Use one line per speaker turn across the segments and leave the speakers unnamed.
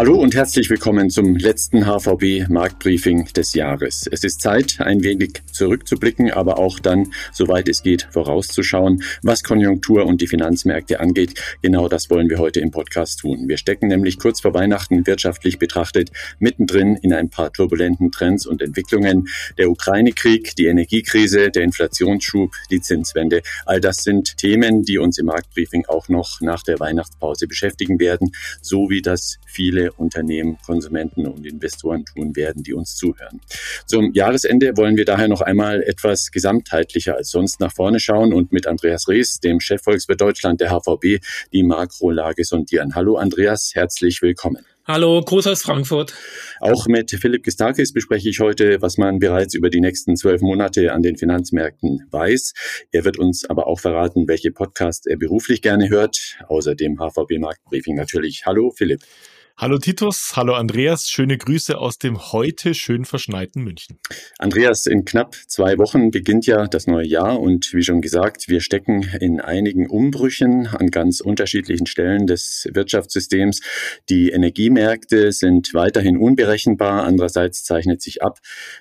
Hallo und herzlich willkommen zum letzten HVB Marktbriefing des Jahres. Es ist Zeit, ein wenig zurückzublicken, aber auch dann, soweit es geht, vorauszuschauen, was Konjunktur und die Finanzmärkte angeht. Genau das wollen wir heute im Podcast tun. Wir stecken nämlich kurz vor Weihnachten wirtschaftlich betrachtet mittendrin in ein paar turbulenten Trends und Entwicklungen. Der Ukraine-Krieg, die Energiekrise, der Inflationsschub, die Zinswende. All das sind Themen, die uns im Marktbriefing auch noch nach der Weihnachtspause beschäftigen werden, so wie das viele Unternehmen, Konsumenten und Investoren tun werden, die uns zuhören. Zum Jahresende wollen wir daher noch einmal etwas gesamtheitlicher als sonst nach vorne schauen und mit Andreas Rees, dem Chefvolkswirt Deutschland der HVB, die Makrolage sondieren. Hallo Andreas, herzlich willkommen.
Hallo, Gruß aus Frankfurt.
Auch mit Philipp Gistakis bespreche ich heute, was man bereits über die nächsten zwölf Monate an den Finanzmärkten weiß. Er wird uns aber auch verraten, welche Podcasts er beruflich gerne hört. Außerdem HVB Marktbriefing natürlich. Hallo, Philipp.
Hallo Titus, hallo Andreas, schöne Grüße aus dem heute schön verschneiten München.
Andreas, in knapp zwei Wochen beginnt ja das neue Jahr und wie schon gesagt, wir stecken in einigen Umbrüchen an ganz unterschiedlichen Stellen des Wirtschaftssystems. Die Energiemärkte sind weiterhin unberechenbar. Andererseits zeichnet sich ab,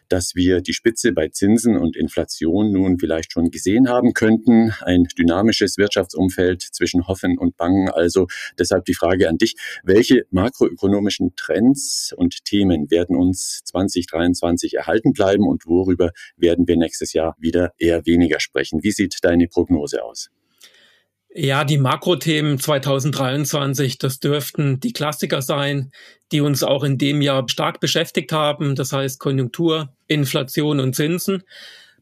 dass wir die Spitze bei Zinsen und Inflation nun vielleicht schon gesehen haben könnten. Ein dynamisches Wirtschaftsumfeld zwischen Hoffen und Bangen. Also deshalb die Frage an dich, welche Makro makroökonomischen Trends und Themen werden uns 2023 erhalten bleiben und worüber werden wir nächstes Jahr wieder eher weniger sprechen? Wie sieht deine Prognose aus?
Ja, die Makrothemen 2023, das dürften die Klassiker sein, die uns auch in dem Jahr stark beschäftigt haben. Das heißt Konjunktur, Inflation und Zinsen.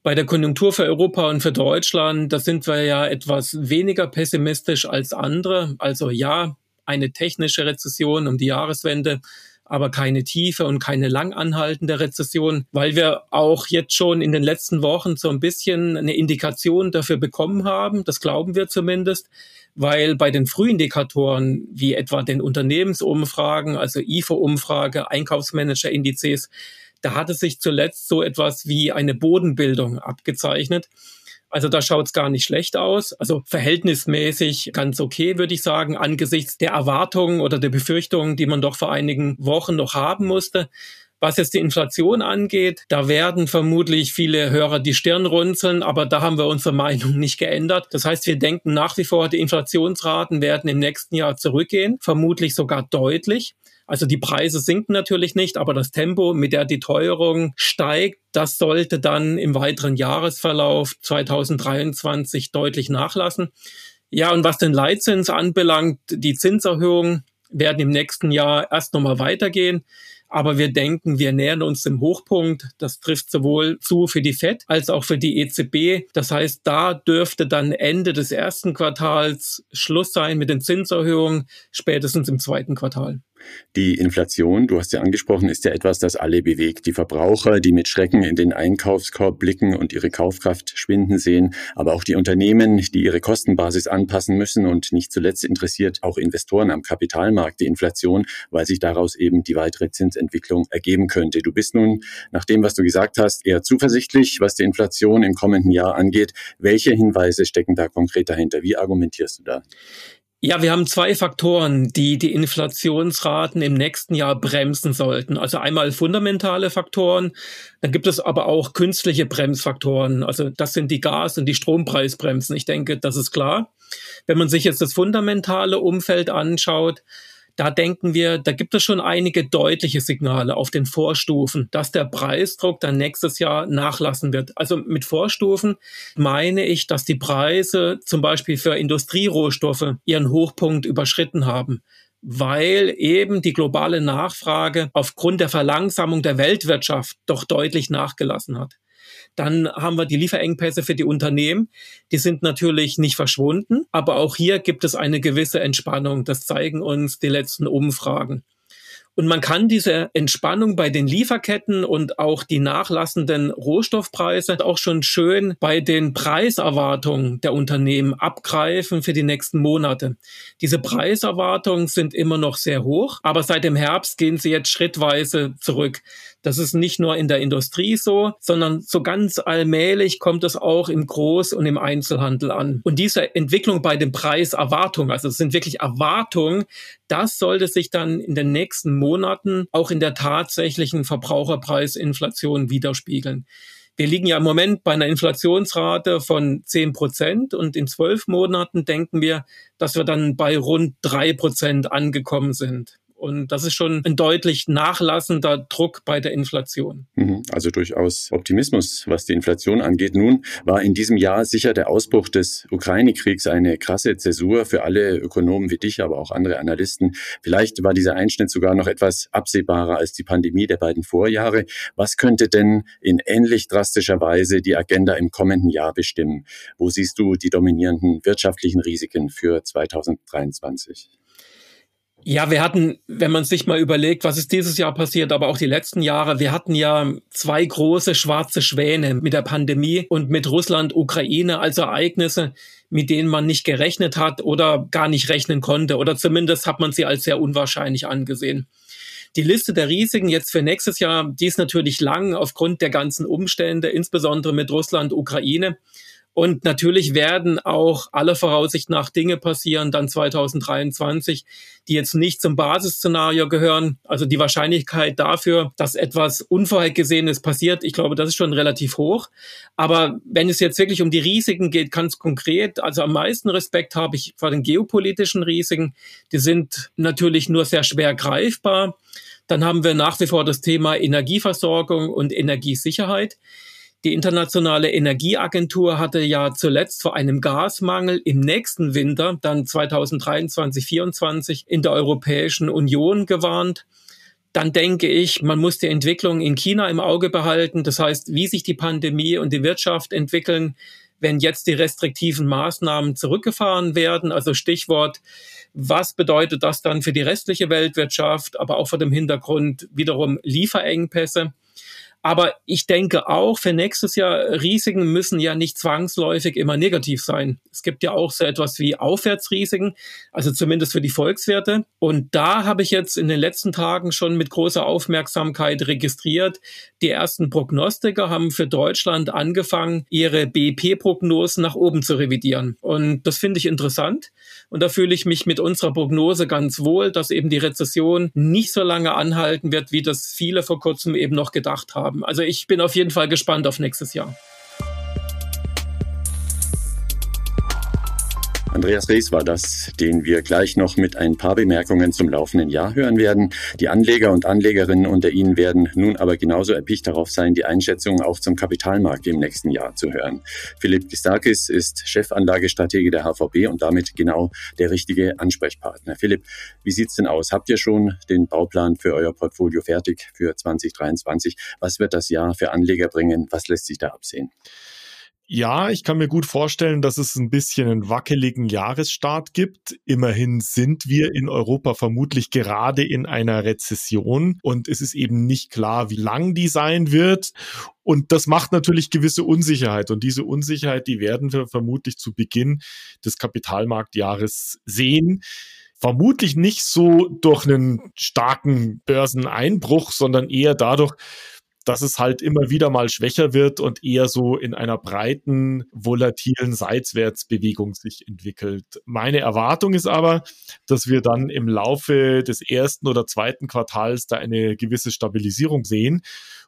Bei der Konjunktur für Europa und für Deutschland, da sind wir ja etwas weniger pessimistisch als andere. Also ja, eine technische Rezession um die Jahreswende, aber keine tiefe und keine lang anhaltende Rezession, weil wir auch jetzt schon in den letzten Wochen so ein bisschen eine Indikation dafür bekommen haben, das glauben wir zumindest, weil bei den Frühindikatoren wie etwa den Unternehmensumfragen, also IFO-Umfrage, Einkaufsmanager-Indizes, da hatte sich zuletzt so etwas wie eine Bodenbildung abgezeichnet. Also da schaut es gar nicht schlecht aus. Also verhältnismäßig ganz okay, würde ich sagen, angesichts der Erwartungen oder der Befürchtungen, die man doch vor einigen Wochen noch haben musste. Was jetzt die Inflation angeht, da werden vermutlich viele Hörer die Stirn runzeln, aber da haben wir unsere Meinung nicht geändert. Das heißt, wir denken nach wie vor, die Inflationsraten werden im nächsten Jahr zurückgehen, vermutlich sogar deutlich. Also die Preise sinken natürlich nicht, aber das Tempo, mit der die Teuerung steigt, das sollte dann im weiteren Jahresverlauf 2023 deutlich nachlassen. Ja, und was den Leitzins anbelangt, die Zinserhöhungen werden im nächsten Jahr erst nochmal weitergehen. Aber wir denken, wir nähern uns dem Hochpunkt. Das trifft sowohl zu für die FED als auch für die EZB. Das heißt, da dürfte dann Ende des ersten Quartals Schluss sein mit den Zinserhöhungen, spätestens im zweiten Quartal.
Die Inflation, du hast ja angesprochen, ist ja etwas, das alle bewegt. Die Verbraucher, die mit Schrecken in den Einkaufskorb blicken und ihre Kaufkraft schwinden sehen, aber auch die Unternehmen, die ihre Kostenbasis anpassen müssen und nicht zuletzt interessiert auch Investoren am Kapitalmarkt die Inflation, weil sich daraus eben die weitere Zinsentwicklung ergeben könnte. Du bist nun, nach dem, was du gesagt hast, eher zuversichtlich, was die Inflation im kommenden Jahr angeht. Welche Hinweise stecken da konkret dahinter? Wie argumentierst du da?
Ja, wir haben zwei Faktoren, die die Inflationsraten im nächsten Jahr bremsen sollten. Also einmal fundamentale Faktoren, dann gibt es aber auch künstliche Bremsfaktoren. Also das sind die Gas- und die Strompreisbremsen. Ich denke, das ist klar. Wenn man sich jetzt das fundamentale Umfeld anschaut, da denken wir, da gibt es schon einige deutliche Signale auf den Vorstufen, dass der Preisdruck dann nächstes Jahr nachlassen wird. Also mit Vorstufen meine ich, dass die Preise zum Beispiel für Industrierohstoffe ihren Hochpunkt überschritten haben weil eben die globale Nachfrage aufgrund der Verlangsamung der Weltwirtschaft doch deutlich nachgelassen hat. Dann haben wir die Lieferengpässe für die Unternehmen. Die sind natürlich nicht verschwunden, aber auch hier gibt es eine gewisse Entspannung. Das zeigen uns die letzten Umfragen. Und man kann diese Entspannung bei den Lieferketten und auch die nachlassenden Rohstoffpreise auch schon schön bei den Preiserwartungen der Unternehmen abgreifen für die nächsten Monate. Diese Preiserwartungen sind immer noch sehr hoch, aber seit dem Herbst gehen sie jetzt schrittweise zurück. Das ist nicht nur in der Industrie so, sondern so ganz allmählich kommt es auch im Groß- und im Einzelhandel an. Und diese Entwicklung bei den Preiserwartungen, also es sind wirklich Erwartungen, das sollte sich dann in den nächsten Monaten auch in der tatsächlichen Verbraucherpreisinflation widerspiegeln. Wir liegen ja im Moment bei einer Inflationsrate von 10 Prozent und in zwölf Monaten denken wir, dass wir dann bei rund drei Prozent angekommen sind. Und das ist schon ein deutlich nachlassender Druck bei der Inflation.
Mhm. Also durchaus Optimismus, was die Inflation angeht. Nun war in diesem Jahr sicher der Ausbruch des Ukraine-Kriegs eine krasse Zäsur für alle Ökonomen wie dich, aber auch andere Analysten. Vielleicht war dieser Einschnitt sogar noch etwas absehbarer als die Pandemie der beiden Vorjahre. Was könnte denn in ähnlich drastischer Weise die Agenda im kommenden Jahr bestimmen? Wo siehst du die dominierenden wirtschaftlichen Risiken für 2023?
Ja, wir hatten, wenn man sich mal überlegt, was ist dieses Jahr passiert, aber auch die letzten Jahre, wir hatten ja zwei große schwarze Schwäne mit der Pandemie und mit Russland, Ukraine als Ereignisse, mit denen man nicht gerechnet hat oder gar nicht rechnen konnte oder zumindest hat man sie als sehr unwahrscheinlich angesehen. Die Liste der Risiken jetzt für nächstes Jahr, die ist natürlich lang aufgrund der ganzen Umstände, insbesondere mit Russland, Ukraine. Und natürlich werden auch alle Voraussicht nach Dinge passieren, dann 2023, die jetzt nicht zum Basisszenario gehören. Also die Wahrscheinlichkeit dafür, dass etwas Unvorhergesehenes passiert, ich glaube, das ist schon relativ hoch. Aber wenn es jetzt wirklich um die Risiken geht, ganz konkret, also am meisten Respekt habe ich vor den geopolitischen Risiken. Die sind natürlich nur sehr schwer greifbar. Dann haben wir nach wie vor das Thema Energieversorgung und Energiesicherheit. Die Internationale Energieagentur hatte ja zuletzt vor einem Gasmangel im nächsten Winter, dann 2023, 2024, in der Europäischen Union gewarnt. Dann denke ich, man muss die Entwicklung in China im Auge behalten. Das heißt, wie sich die Pandemie und die Wirtschaft entwickeln, wenn jetzt die restriktiven Maßnahmen zurückgefahren werden. Also Stichwort, was bedeutet das dann für die restliche Weltwirtschaft, aber auch vor dem Hintergrund wiederum Lieferengpässe. Aber ich denke auch, für nächstes Jahr, Risiken müssen ja nicht zwangsläufig immer negativ sein. Es gibt ja auch so etwas wie Aufwärtsrisiken, also zumindest für die Volkswerte. Und da habe ich jetzt in den letzten Tagen schon mit großer Aufmerksamkeit registriert. Die ersten Prognostiker haben für Deutschland angefangen, ihre BIP-Prognosen nach oben zu revidieren. Und das finde ich interessant. Und da fühle ich mich mit unserer Prognose ganz wohl, dass eben die Rezession nicht so lange anhalten wird, wie das viele vor kurzem eben noch gedacht haben. Also ich bin auf jeden Fall gespannt auf nächstes Jahr.
Andreas Rees war das, den wir gleich noch mit ein paar Bemerkungen zum laufenden Jahr hören werden. Die Anleger und Anlegerinnen unter Ihnen werden nun aber genauso erpicht darauf sein, die Einschätzungen auch zum Kapitalmarkt im nächsten Jahr zu hören. Philipp Gistakis ist Chefanlagestratege der HVB und damit genau der richtige Ansprechpartner. Philipp, wie sieht's denn aus? Habt ihr schon den Bauplan für euer Portfolio fertig für 2023? Was wird das Jahr für Anleger bringen? Was lässt sich da absehen?
Ja, ich kann mir gut vorstellen, dass es ein bisschen einen wackeligen Jahresstart gibt. Immerhin sind wir in Europa vermutlich gerade in einer Rezession und es ist eben nicht klar, wie lang die sein wird. Und das macht natürlich gewisse Unsicherheit. Und diese Unsicherheit, die werden wir vermutlich zu Beginn des Kapitalmarktjahres sehen vermutlich nicht so durch einen starken Börseneinbruch, sondern eher dadurch, dass es halt immer wieder mal schwächer wird und eher so in einer breiten, volatilen Seitwärtsbewegung sich entwickelt. Meine Erwartung ist aber, dass wir dann im Laufe des ersten oder zweiten Quartals da eine gewisse Stabilisierung sehen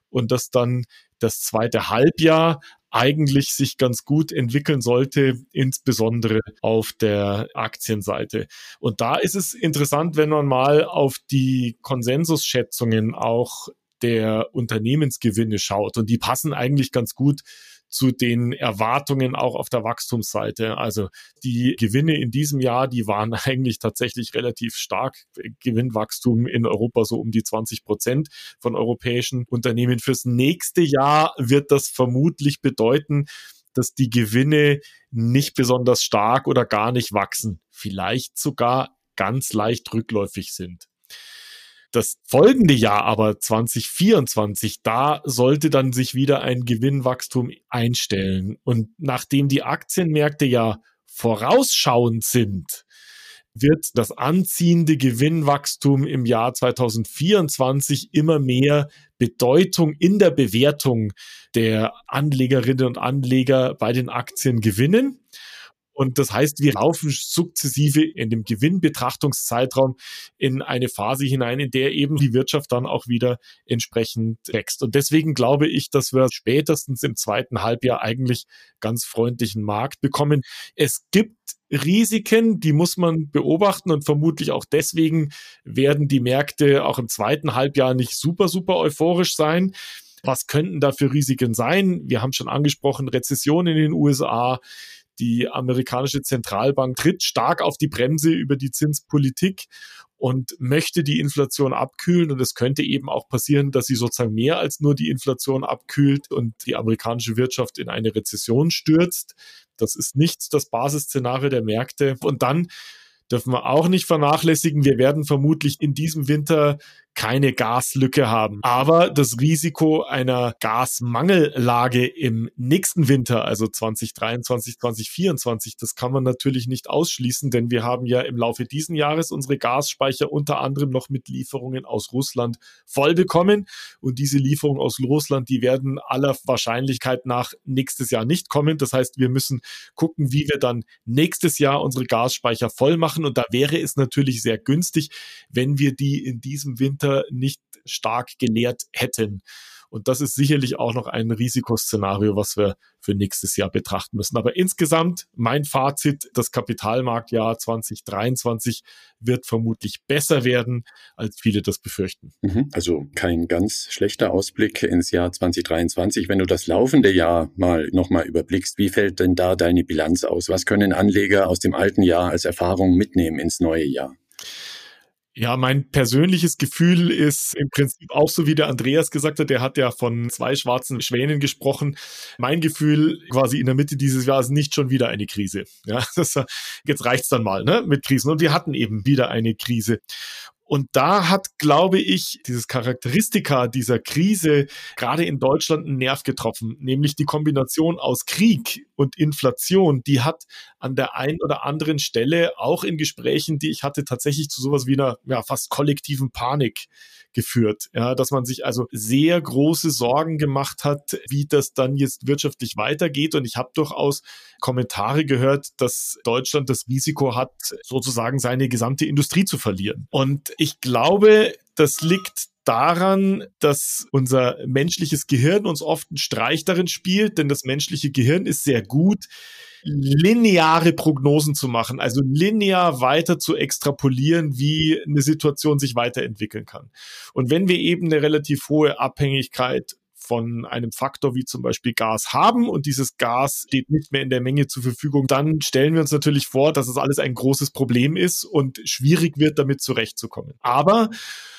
und dass dann das zweite Halbjahr eigentlich sich ganz gut entwickeln sollte, insbesondere auf der Aktienseite. Und da ist es interessant, wenn man mal auf die Konsensusschätzungen auch der Unternehmensgewinne schaut. Und die passen eigentlich ganz gut zu den Erwartungen auch auf der Wachstumsseite. Also die Gewinne in diesem Jahr, die waren eigentlich tatsächlich relativ stark. Gewinnwachstum in Europa so um die 20 Prozent von europäischen Unternehmen. Fürs nächste Jahr wird das vermutlich bedeuten, dass die Gewinne nicht besonders stark oder gar nicht wachsen. Vielleicht sogar ganz leicht rückläufig sind. Das folgende Jahr aber 2024, da sollte dann sich wieder ein Gewinnwachstum einstellen. Und nachdem die Aktienmärkte ja vorausschauend sind, wird das anziehende Gewinnwachstum im Jahr 2024 immer mehr Bedeutung in der Bewertung der Anlegerinnen und Anleger bei den Aktien gewinnen. Und das heißt, wir laufen sukzessive in dem Gewinnbetrachtungszeitraum in eine Phase hinein, in der eben die Wirtschaft dann auch wieder entsprechend wächst. Und deswegen glaube ich, dass wir spätestens im zweiten Halbjahr eigentlich ganz freundlichen Markt bekommen. Es gibt Risiken, die muss man beobachten und vermutlich auch deswegen werden die Märkte auch im zweiten Halbjahr nicht super, super euphorisch sein. Was könnten da für Risiken sein? Wir haben schon angesprochen, Rezession in den USA, die amerikanische Zentralbank tritt stark auf die Bremse über die Zinspolitik und möchte die Inflation abkühlen. Und es könnte eben auch passieren, dass sie sozusagen mehr als nur die Inflation abkühlt und die amerikanische Wirtschaft in eine Rezession stürzt. Das ist nicht das Basisszenario der Märkte. Und dann dürfen wir auch nicht vernachlässigen. Wir werden vermutlich in diesem Winter keine Gaslücke haben. Aber das Risiko einer Gasmangellage im nächsten Winter, also 2023, 2024, das kann man natürlich nicht ausschließen, denn wir haben ja im Laufe diesen Jahres unsere Gasspeicher unter anderem noch mit Lieferungen aus Russland voll bekommen. Und diese Lieferungen aus Russland, die werden aller Wahrscheinlichkeit nach nächstes Jahr nicht kommen. Das heißt, wir müssen gucken, wie wir dann nächstes Jahr unsere Gasspeicher voll machen. Und da wäre es natürlich sehr günstig, wenn wir die in diesem Winter nicht stark gelehrt hätten. Und das ist sicherlich auch noch ein Risikoszenario, was wir für nächstes Jahr betrachten müssen. Aber insgesamt mein Fazit, das Kapitalmarktjahr 2023 wird vermutlich besser werden, als viele das befürchten.
Mhm. Also kein ganz schlechter Ausblick ins Jahr 2023. Wenn du das laufende Jahr mal nochmal überblickst, wie fällt denn da deine Bilanz aus? Was können Anleger aus dem alten Jahr als Erfahrung mitnehmen ins neue Jahr?
Ja, mein persönliches Gefühl ist im Prinzip auch so, wie der Andreas gesagt hat, der hat ja von zwei schwarzen Schwänen gesprochen. Mein Gefühl quasi in der Mitte dieses Jahres nicht schon wieder eine Krise. Ja, das, jetzt reicht's dann mal, ne, mit Krisen. Und wir hatten eben wieder eine Krise. Und da hat, glaube ich, dieses Charakteristika dieser Krise gerade in Deutschland einen Nerv getroffen, nämlich die Kombination aus Krieg und Inflation, die hat an der einen oder anderen Stelle auch in Gesprächen, die ich hatte, tatsächlich zu sowas wie einer ja, fast kollektiven Panik geführt. Ja, dass man sich also sehr große Sorgen gemacht hat, wie das dann jetzt wirtschaftlich weitergeht. Und ich habe durchaus Kommentare gehört, dass Deutschland das Risiko hat, sozusagen seine gesamte Industrie zu verlieren. Und ich glaube, das liegt daran, dass unser menschliches Gehirn uns oft einen Streich darin spielt, denn das menschliche Gehirn ist sehr gut, lineare Prognosen zu machen, also linear weiter zu extrapolieren, wie eine Situation sich weiterentwickeln kann. Und wenn wir eben eine relativ hohe Abhängigkeit von einem Faktor wie zum Beispiel Gas haben und dieses Gas steht nicht mehr in der Menge zur Verfügung, dann stellen wir uns natürlich vor, dass es alles ein großes Problem ist und schwierig wird, damit zurechtzukommen. Aber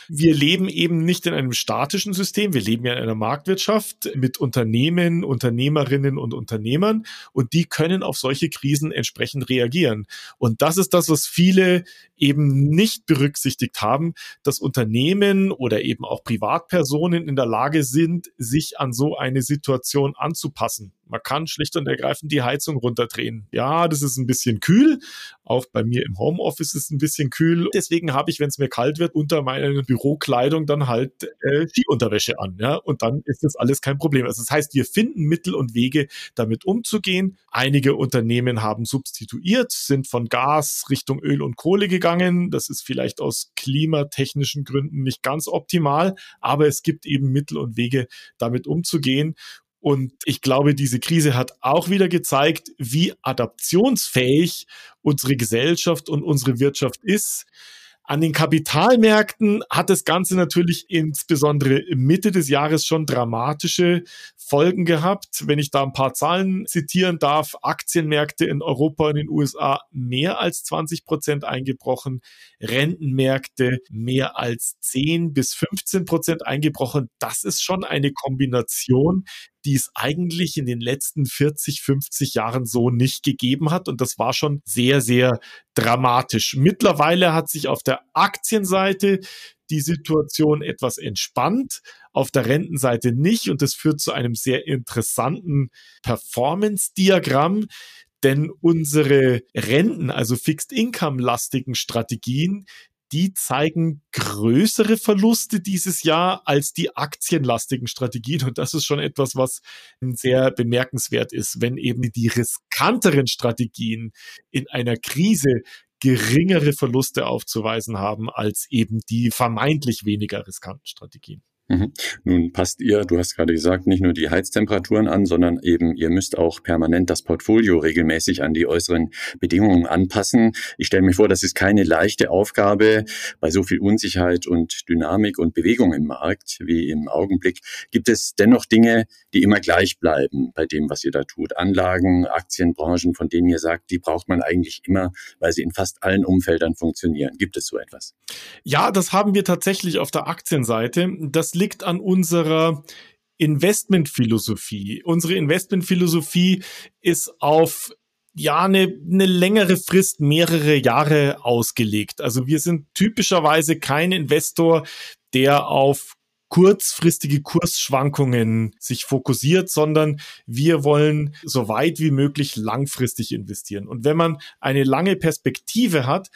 wir leben eben nicht in einem statischen System. Wir leben ja in einer Marktwirtschaft mit Unternehmen, Unternehmerinnen und Unternehmern und die können auf solche Krisen entsprechend reagieren. Und das ist das, was viele eben nicht berücksichtigt haben, dass Unternehmen oder eben auch Privatpersonen in der Lage sind, sich an so eine Situation anzupassen. Man kann schlicht und ergreifend die Heizung runterdrehen. Ja, das ist ein bisschen kühl. Auch bei mir im Homeoffice ist es ein bisschen kühl. Deswegen habe ich, wenn es mir kalt wird, unter meiner Bürokleidung dann halt äh, Skiunterwäsche an. Ja, und dann ist das alles kein Problem. Also das heißt, wir finden Mittel und Wege, damit umzugehen. Einige Unternehmen haben substituiert, sind von Gas Richtung Öl und Kohle gegangen. Das ist vielleicht aus klimatechnischen Gründen nicht ganz optimal, aber es gibt eben Mittel und Wege, damit umzugehen. Und ich glaube, diese Krise hat auch wieder gezeigt, wie adaptionsfähig unsere Gesellschaft und unsere Wirtschaft ist. An den Kapitalmärkten hat das Ganze natürlich insbesondere Mitte des Jahres schon dramatische Folgen gehabt. Wenn ich da ein paar Zahlen zitieren darf, Aktienmärkte in Europa und in den USA mehr als 20 Prozent eingebrochen, Rentenmärkte mehr als 10 bis 15 Prozent eingebrochen. Das ist schon eine Kombination, die es eigentlich in den letzten 40, 50 Jahren so nicht gegeben hat. Und das war schon sehr, sehr dramatisch. Mittlerweile hat sich auf der Aktienseite die Situation etwas entspannt, auf der Rentenseite nicht. Und das führt zu einem sehr interessanten Performance-Diagramm. Denn unsere Renten, also Fixed-Income-lastigen Strategien, die zeigen größere Verluste dieses Jahr als die aktienlastigen Strategien. Und das ist schon etwas, was sehr bemerkenswert ist, wenn eben die riskanteren Strategien in einer Krise geringere Verluste aufzuweisen haben als eben die vermeintlich weniger riskanten Strategien.
Mhm. Nun passt ihr, du hast gerade gesagt, nicht nur die Heiztemperaturen an, sondern eben ihr müsst auch permanent das Portfolio regelmäßig an die äußeren Bedingungen anpassen. Ich stelle mir vor, das ist keine leichte Aufgabe bei so viel Unsicherheit und Dynamik und Bewegung im Markt wie im Augenblick. Gibt es dennoch Dinge, die immer gleich bleiben bei dem, was ihr da tut? Anlagen, Aktienbranchen, von denen ihr sagt, die braucht man eigentlich immer, weil sie in fast allen Umfeldern funktionieren. Gibt es so etwas?
Ja, das haben wir tatsächlich auf der Aktienseite. Das liegt an unserer Investmentphilosophie. Unsere Investmentphilosophie ist auf ja, eine, eine längere Frist, mehrere Jahre ausgelegt. Also wir sind typischerweise kein Investor, der auf kurzfristige Kursschwankungen sich fokussiert, sondern wir wollen so weit wie möglich langfristig investieren. Und wenn man eine lange Perspektive hat,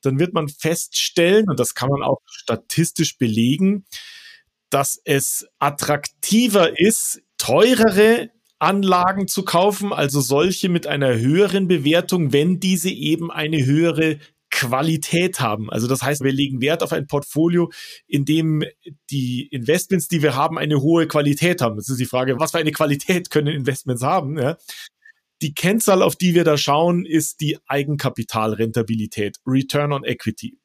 dann wird man feststellen, und das kann man auch statistisch belegen, dass es attraktiver ist, teurere Anlagen zu kaufen, also solche mit einer höheren Bewertung, wenn diese eben eine höhere Qualität haben. Also das heißt, wir legen Wert auf ein Portfolio, in dem die Investments, die wir haben, eine hohe Qualität haben. Das ist die Frage, was für eine Qualität können Investments haben? Ja? Die Kennzahl, auf die wir da schauen, ist die Eigenkapitalrentabilität, Return on Equity.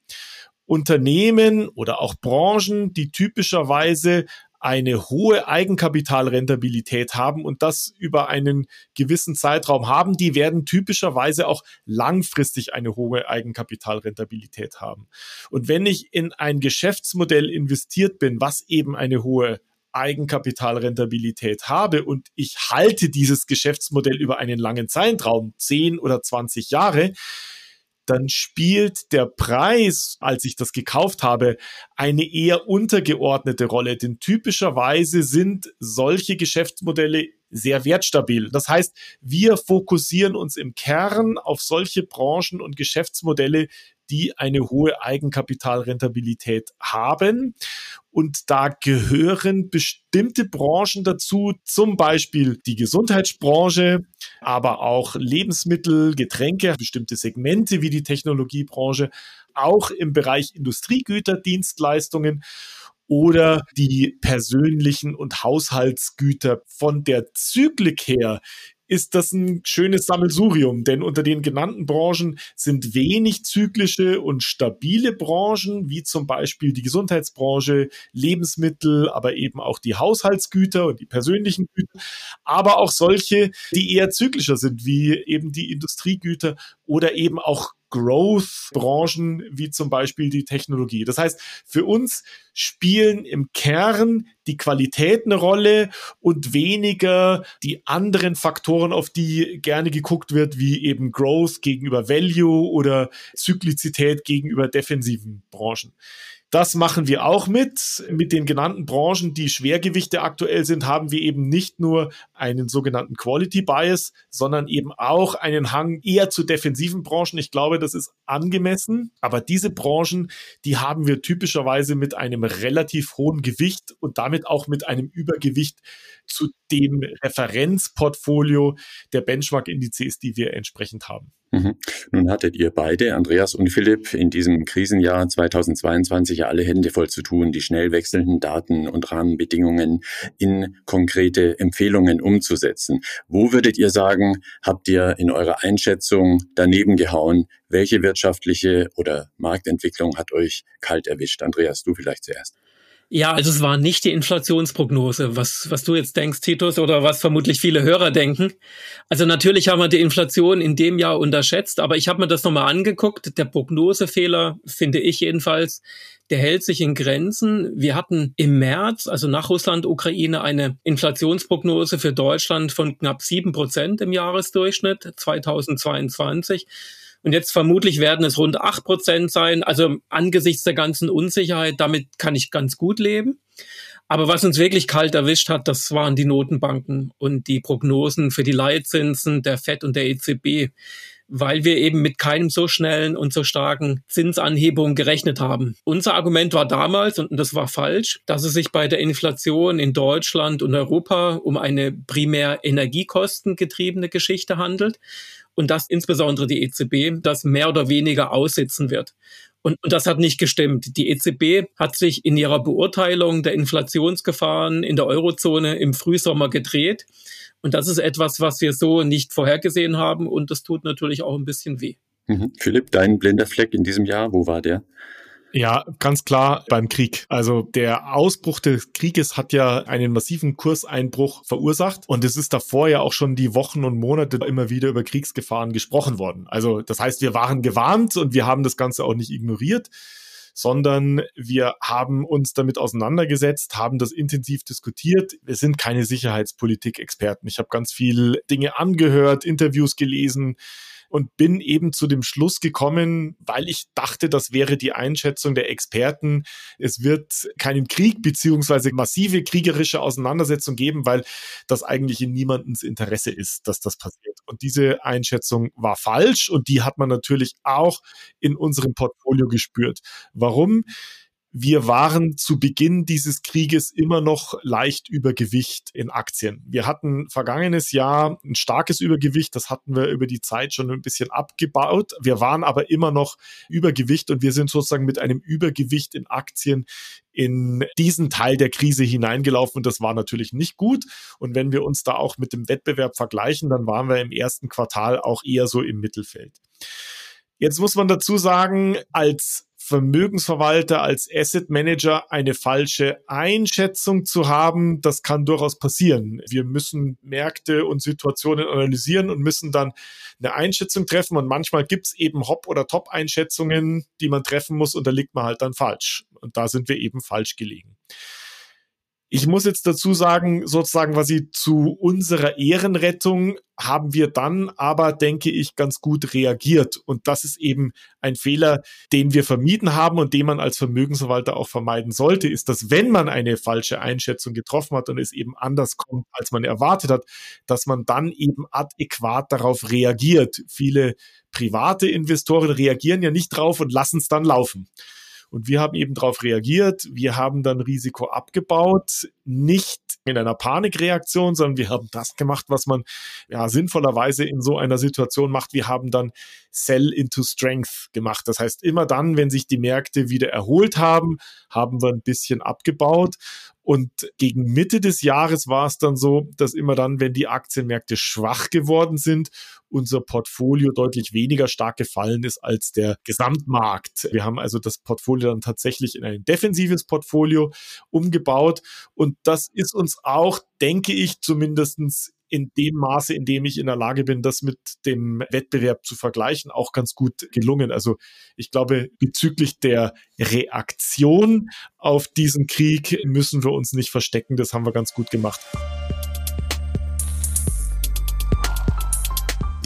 Unternehmen oder auch Branchen, die typischerweise eine hohe Eigenkapitalrentabilität haben und das über einen gewissen Zeitraum haben, die werden typischerweise auch langfristig eine hohe Eigenkapitalrentabilität haben. Und wenn ich in ein Geschäftsmodell investiert bin, was eben eine hohe Eigenkapitalrentabilität habe und ich halte dieses Geschäftsmodell über einen langen Zeitraum, 10 oder 20 Jahre, dann spielt der Preis, als ich das gekauft habe, eine eher untergeordnete Rolle. Denn typischerweise sind solche Geschäftsmodelle sehr wertstabil. Das heißt, wir fokussieren uns im Kern auf solche Branchen und Geschäftsmodelle, die eine hohe Eigenkapitalrentabilität haben. Und da gehören bestimmte Branchen dazu, zum Beispiel die Gesundheitsbranche, aber auch Lebensmittel, Getränke, bestimmte Segmente wie die Technologiebranche, auch im Bereich Industriegüter, Dienstleistungen oder die persönlichen und Haushaltsgüter von der Zyklik her ist das ein schönes Sammelsurium, denn unter den genannten Branchen sind wenig zyklische und stabile Branchen, wie zum Beispiel die Gesundheitsbranche, Lebensmittel, aber eben auch die Haushaltsgüter und die persönlichen Güter, aber auch solche, die eher zyklischer sind, wie eben die Industriegüter oder eben auch Growth-Branchen wie zum Beispiel die Technologie. Das heißt, für uns spielen im Kern die Qualität eine Rolle und weniger die anderen Faktoren, auf die gerne geguckt wird, wie eben Growth gegenüber Value oder Zyklizität gegenüber defensiven Branchen. Das machen wir auch mit. Mit den genannten Branchen, die Schwergewichte aktuell sind, haben wir eben nicht nur einen sogenannten Quality Bias, sondern eben auch einen Hang eher zu defensiven Branchen. Ich glaube, das ist angemessen. Aber diese Branchen, die haben wir typischerweise mit einem relativ hohen Gewicht und damit auch mit einem Übergewicht zu dem Referenzportfolio der Benchmark-Indizes, die wir entsprechend haben.
Mhm. Nun hattet ihr beide, Andreas und Philipp, in diesem Krisenjahr 2022 ja alle Hände voll zu tun, die schnell wechselnden Daten und Rahmenbedingungen in konkrete Empfehlungen umzusetzen. Wo würdet ihr sagen, habt ihr in eurer Einschätzung daneben gehauen? Welche wirtschaftliche oder Marktentwicklung hat euch kalt erwischt? Andreas, du vielleicht zuerst.
Ja, also es war nicht die Inflationsprognose, was, was du jetzt denkst, Titus, oder was vermutlich viele Hörer denken. Also natürlich haben wir die Inflation in dem Jahr unterschätzt, aber ich habe mir das nochmal angeguckt. Der Prognosefehler, finde ich jedenfalls, der hält sich in Grenzen. Wir hatten im März, also nach Russland, Ukraine, eine Inflationsprognose für Deutschland von knapp sieben Prozent im Jahresdurchschnitt 2022. Und jetzt vermutlich werden es rund acht Prozent sein. Also angesichts der ganzen Unsicherheit, damit kann ich ganz gut leben. Aber was uns wirklich kalt erwischt hat, das waren die Notenbanken und die Prognosen für die Leitzinsen der FED und der EZB weil wir eben mit keinem so schnellen und so starken Zinsanhebung gerechnet haben. Unser Argument war damals, und das war falsch, dass es sich bei der Inflation in Deutschland und Europa um eine primär energiekostengetriebene Geschichte handelt und dass insbesondere die EZB das mehr oder weniger aussitzen wird. Und, und das hat nicht gestimmt. Die EZB hat sich in ihrer Beurteilung der Inflationsgefahren in der Eurozone im Frühsommer gedreht und das ist etwas, was wir so nicht vorhergesehen haben und das tut natürlich auch ein bisschen weh.
Mhm. Philipp, dein blinder Fleck in diesem Jahr, wo war der?
Ja, ganz klar beim Krieg. Also der Ausbruch des Krieges hat ja einen massiven Kurseinbruch verursacht und es ist davor ja auch schon die Wochen und Monate immer wieder über Kriegsgefahren gesprochen worden. Also das heißt, wir waren gewarnt und wir haben das Ganze auch nicht ignoriert sondern wir haben uns damit auseinandergesetzt, haben das intensiv diskutiert. Wir sind keine Sicherheitspolitik-Experten. Ich habe ganz viel Dinge angehört, Interviews gelesen, und bin eben zu dem Schluss gekommen, weil ich dachte, das wäre die Einschätzung der Experten. Es wird keinen Krieg beziehungsweise massive kriegerische Auseinandersetzung geben, weil das eigentlich in niemandens Interesse ist, dass das passiert. Und diese Einschätzung war falsch und die hat man natürlich auch in unserem Portfolio gespürt. Warum? Wir waren zu Beginn dieses Krieges immer noch leicht Übergewicht in Aktien. Wir hatten vergangenes Jahr ein starkes Übergewicht, das hatten wir über die Zeit schon ein bisschen abgebaut. Wir waren aber immer noch Übergewicht und wir sind sozusagen mit einem Übergewicht in Aktien in diesen Teil der Krise hineingelaufen und das war natürlich nicht gut. Und wenn wir uns da auch mit dem Wettbewerb vergleichen, dann waren wir im ersten Quartal auch eher so im Mittelfeld. Jetzt muss man dazu sagen, als Vermögensverwalter, als Asset Manager eine falsche Einschätzung zu haben, das kann durchaus passieren. Wir müssen Märkte und Situationen analysieren und müssen dann eine Einschätzung treffen. Und manchmal gibt es eben Hop- oder Top-Einschätzungen, die man treffen muss und da liegt man halt dann falsch. Und da sind wir eben falsch gelegen. Ich muss jetzt dazu sagen, sozusagen, was sie zu unserer Ehrenrettung haben wir dann aber, denke ich, ganz gut reagiert. Und das ist eben ein Fehler, den wir vermieden haben und den man als Vermögensverwalter auch vermeiden sollte, ist, dass wenn man eine falsche Einschätzung getroffen hat und es eben anders kommt, als man erwartet hat, dass man dann eben adäquat darauf reagiert. Viele private Investoren reagieren ja nicht drauf und lassen es dann laufen. Und wir haben eben darauf reagiert. Wir haben dann Risiko abgebaut, nicht in einer Panikreaktion, sondern wir haben das gemacht, was man ja sinnvollerweise in so einer Situation macht. Wir haben dann Sell into Strength gemacht. Das heißt, immer dann, wenn sich die Märkte wieder erholt haben, haben wir ein bisschen abgebaut. Und gegen Mitte des Jahres war es dann so, dass immer dann, wenn die Aktienmärkte schwach geworden sind, unser Portfolio deutlich weniger stark gefallen ist als der Gesamtmarkt. Wir haben also das Portfolio dann tatsächlich in ein defensives Portfolio umgebaut. Und das ist uns auch, denke ich, zumindestens in dem Maße, in dem ich in der Lage bin, das mit dem Wettbewerb zu vergleichen, auch ganz gut gelungen. Also ich glaube, bezüglich der Reaktion auf diesen Krieg müssen wir uns nicht verstecken. Das haben wir ganz gut gemacht.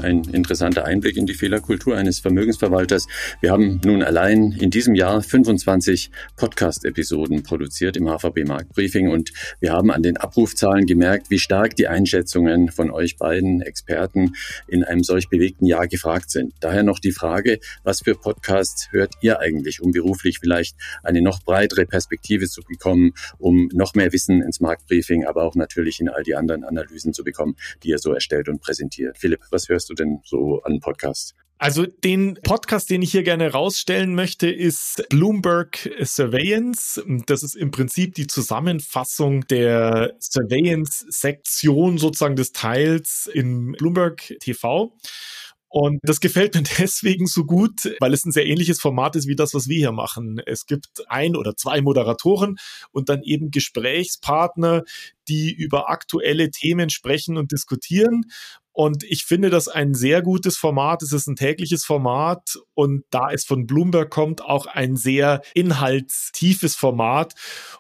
Ein interessanter Einblick in die Fehlerkultur eines Vermögensverwalters. Wir haben nun allein in diesem Jahr 25 Podcast-Episoden produziert im HVB Marktbriefing und wir haben an den Abrufzahlen gemerkt, wie stark die Einschätzungen von euch beiden Experten in einem solch bewegten Jahr gefragt sind. Daher noch die Frage, was für Podcasts hört ihr eigentlich, um beruflich vielleicht eine noch breitere Perspektive zu bekommen, um noch mehr Wissen ins Marktbriefing, aber auch natürlich in all die anderen Analysen zu bekommen, die ihr so erstellt und präsentiert. Philipp, was hörst du denn so an Podcasts?
Also den Podcast, den ich hier gerne rausstellen möchte, ist Bloomberg Surveillance. Das ist im Prinzip die Zusammenfassung der Surveillance-Sektion sozusagen des Teils in Bloomberg TV. Und das gefällt mir deswegen so gut, weil es ein sehr ähnliches Format ist wie das, was wir hier machen. Es gibt ein oder zwei Moderatoren und dann eben Gesprächspartner, die über aktuelle Themen sprechen und diskutieren. Und ich finde das ein sehr gutes Format. Es ist ein tägliches Format und da es von Bloomberg kommt, auch ein sehr inhaltstiefes Format.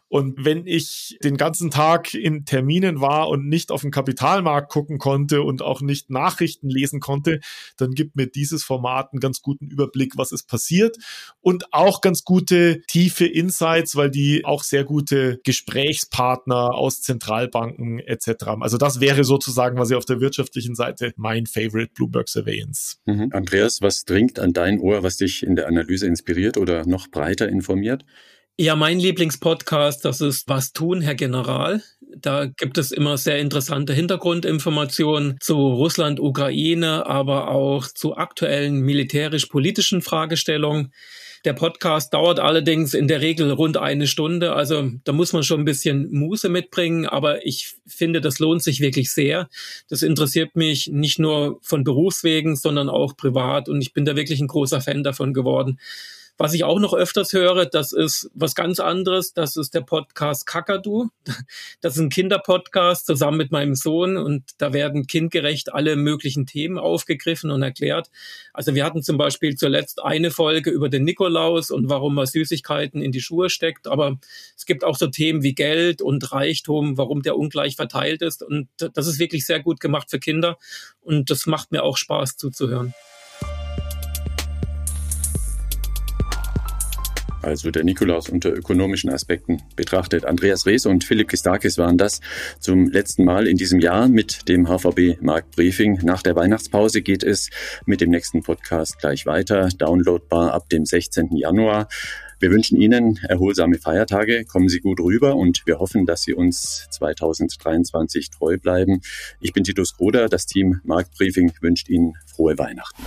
Und wenn ich den ganzen Tag in Terminen war und nicht auf den Kapitalmarkt gucken konnte und auch nicht Nachrichten lesen konnte, dann gibt mir dieses Format einen ganz guten Überblick, was ist passiert und auch ganz gute tiefe Insights, weil die auch sehr gute Gesprächspartner aus Zentralbanken etc. haben. Also das wäre sozusagen, was ich auf der wirtschaftlichen Seite mein Favorite Bloomberg Surveillance.
Mhm. Andreas, was dringt an dein Ohr, was dich in der Analyse inspiriert oder noch breiter informiert?
Ja, mein Lieblingspodcast, das ist Was tun, Herr General. Da gibt es immer sehr interessante Hintergrundinformationen zu Russland, Ukraine, aber auch zu aktuellen militärisch-politischen Fragestellungen. Der Podcast dauert allerdings in der Regel rund eine Stunde. Also da muss man schon ein bisschen Muße mitbringen, aber ich finde, das lohnt sich wirklich sehr. Das interessiert mich nicht nur von Berufswegen, sondern auch privat und ich bin da wirklich ein großer Fan davon geworden. Was ich auch noch öfters höre, das ist was ganz anderes. Das ist der Podcast Kakadu. Das ist ein Kinderpodcast zusammen mit meinem Sohn und da werden kindgerecht alle möglichen Themen aufgegriffen und erklärt. Also wir hatten zum Beispiel zuletzt eine Folge über den Nikolaus und warum man Süßigkeiten in die Schuhe steckt. Aber es gibt auch so Themen wie Geld und Reichtum, warum der ungleich verteilt ist. Und das ist wirklich sehr gut gemacht für Kinder und das macht mir auch Spaß zuzuhören.
Also der Nikolaus unter ökonomischen Aspekten betrachtet. Andreas Rees und Philipp Kistakis waren das zum letzten Mal in diesem Jahr mit dem HVB Marktbriefing. Nach der Weihnachtspause geht es mit dem nächsten Podcast gleich weiter, downloadbar ab dem 16. Januar. Wir wünschen Ihnen erholsame Feiertage, kommen Sie gut rüber und wir hoffen, dass Sie uns 2023 treu bleiben. Ich bin Titus Groder, das Team Marktbriefing wünscht Ihnen frohe Weihnachten.